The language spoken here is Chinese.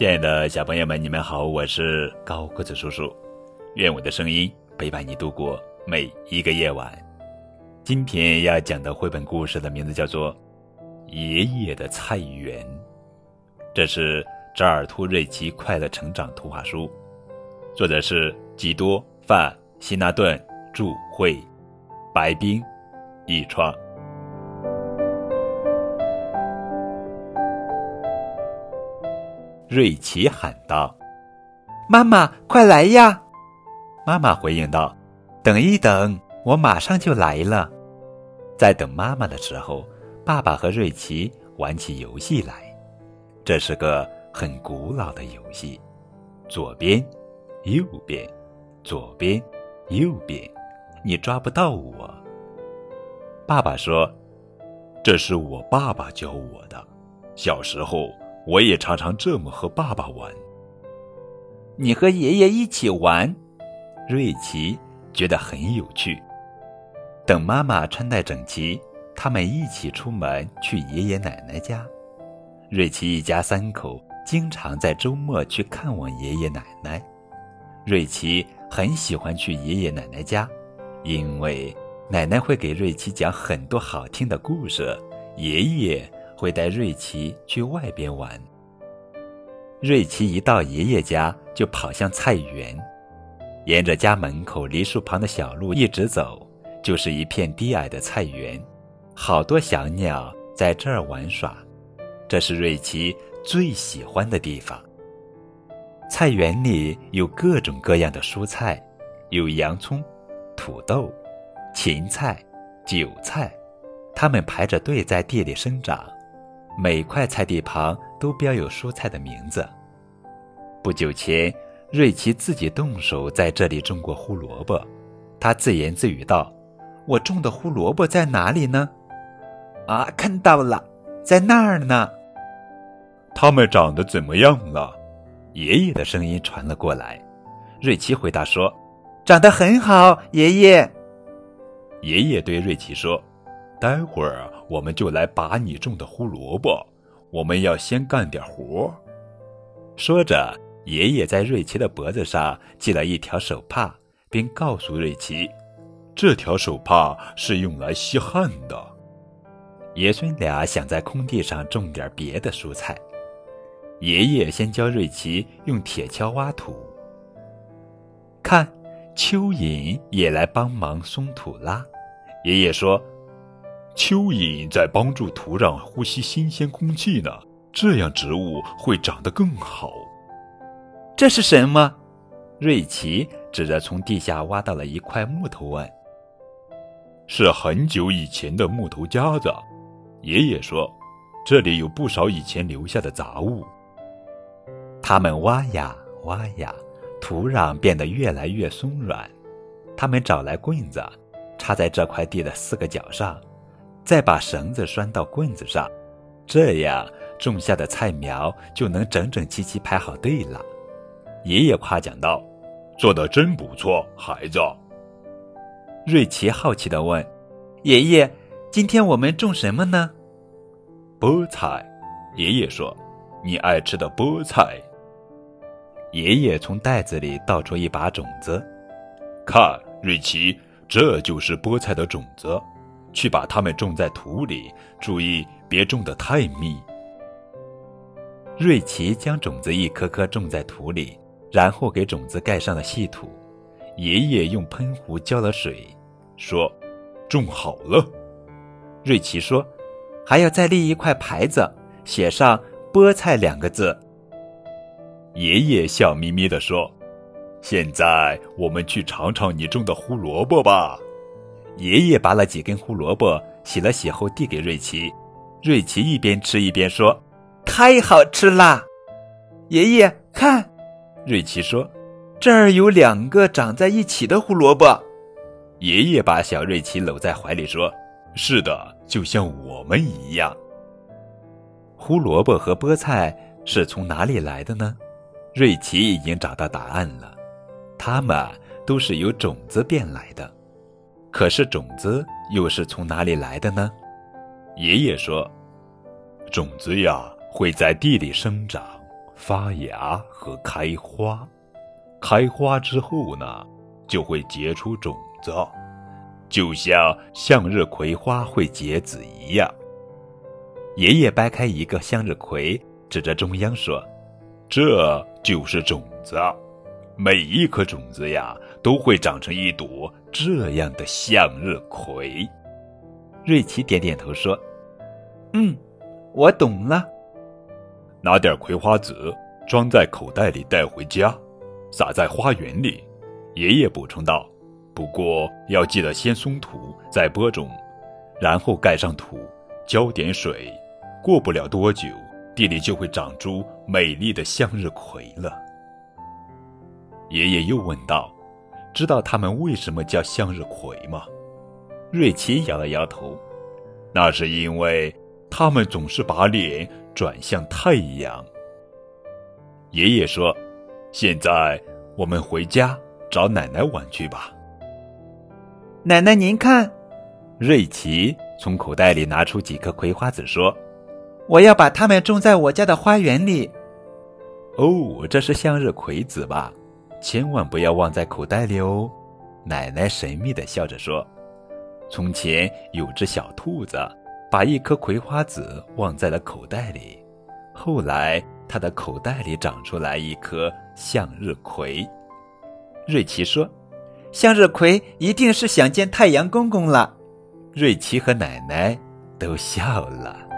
亲爱的小朋友们，你们好，我是高个子叔叔。愿我的声音陪伴你度过每一个夜晚。今天要讲的绘本故事的名字叫做《爷爷的菜园》，这是扎尔图瑞奇快乐成长图画书，作者是基多·范·希纳顿，著，绘，白冰，译创。瑞奇喊道：“妈妈，快来呀！”妈妈回应道：“等一等，我马上就来了。”在等妈妈的时候，爸爸和瑞奇玩起游戏来。这是个很古老的游戏：左边，右边，左边，右边，你抓不到我。爸爸说：“这是我爸爸教我的，小时候。”我也常常这么和爸爸玩。你和爷爷一起玩，瑞奇觉得很有趣。等妈妈穿戴整齐，他们一起出门去爷爷奶奶家。瑞奇一家三口经常在周末去看望爷爷奶奶。瑞奇很喜欢去爷爷奶奶家，因为奶奶会给瑞奇讲很多好听的故事，爷爷。会带瑞奇去外边玩。瑞奇一到爷爷家，就跑向菜园，沿着家门口梨树旁的小路一直走，就是一片低矮的菜园，好多小鸟在这儿玩耍，这是瑞奇最喜欢的地方。菜园里有各种各样的蔬菜，有洋葱、土豆、芹菜、韭菜，它们排着队在地里生长。每块菜地旁都标有蔬菜的名字。不久前，瑞奇自己动手在这里种过胡萝卜。他自言自语道：“我种的胡萝卜在哪里呢？啊，看到了，在那儿呢。它们长得怎么样了？”爷爷的声音传了过来。瑞奇回答说：“长得很好，爷爷。”爷爷对瑞奇说。待会儿我们就来拔你种的胡萝卜，我们要先干点活。说着，爷爷在瑞奇的脖子上系了一条手帕，并告诉瑞奇，这条手帕是用来吸汗的。爷孙俩想在空地上种点别的蔬菜。爷爷先教瑞奇用铁锹挖土。看，蚯蚓也来帮忙松土啦。爷爷说。蚯蚓在帮助土壤呼吸新鲜空气呢，这样植物会长得更好。这是什么？瑞奇指着从地下挖到了一块木头问。是很久以前的木头夹子，爷爷说，这里有不少以前留下的杂物。他们挖呀挖呀，土壤变得越来越松软。他们找来棍子，插在这块地的四个角上。再把绳子拴到棍子上，这样种下的菜苗就能整整齐齐排好队了。爷爷夸奖道：“做的真不错，孩子。”瑞奇好奇地问：“爷爷，今天我们种什么呢？”“菠菜。”爷爷说，“你爱吃的菠菜。”爷爷从袋子里倒出一把种子，看，瑞奇，这就是菠菜的种子。去把它们种在土里，注意别种得太密。瑞奇将种子一颗颗种在土里，然后给种子盖上了细土。爷爷用喷壶浇了水，说：“种好了。”瑞奇说：“还要再立一块牌子，写上‘菠菜’两个字。”爷爷笑眯眯地说：“现在我们去尝尝你种的胡萝卜吧。”爷爷拔了几根胡萝卜，洗了洗后递给瑞奇。瑞奇一边吃一边说：“太好吃啦！”爷爷看，瑞奇说：“这儿有两个长在一起的胡萝卜。”爷爷把小瑞奇搂在怀里说：“是的，就像我们一样。”胡萝卜和菠菜是从哪里来的呢？瑞奇已经找到答案了，它们都是由种子变来的。可是种子又是从哪里来的呢？爷爷说：“种子呀，会在地里生长，发芽和开花。开花之后呢，就会结出种子，就像向日葵花会结籽一样。爷爷掰开一个向日葵，指着中央说：“这就是种子，每一颗种子呀，都会长成一朵这样的向日葵。”瑞奇点点头说：“嗯，我懂了。”拿点葵花籽装在口袋里带回家。撒在花园里，爷爷补充道：“不过要记得先松土，再播种，然后盖上土，浇点水。过不了多久，地里就会长出美丽的向日葵了。”爷爷又问道：“知道他们为什么叫向日葵吗？”瑞奇摇了摇头：“那是因为他们总是把脸转向太阳。”爷爷说。现在我们回家找奶奶玩去吧。奶奶，您看，瑞奇从口袋里拿出几颗葵花籽，说：“我要把它们种在我家的花园里。”哦，这是向日葵籽吧？千万不要忘在口袋里哦。奶奶神秘的笑着说：“从前有只小兔子，把一颗葵花籽忘在了口袋里，后来。”他的口袋里长出来一颗向日葵，瑞奇说：“向日葵一定是想见太阳公公了。”瑞奇和奶奶都笑了。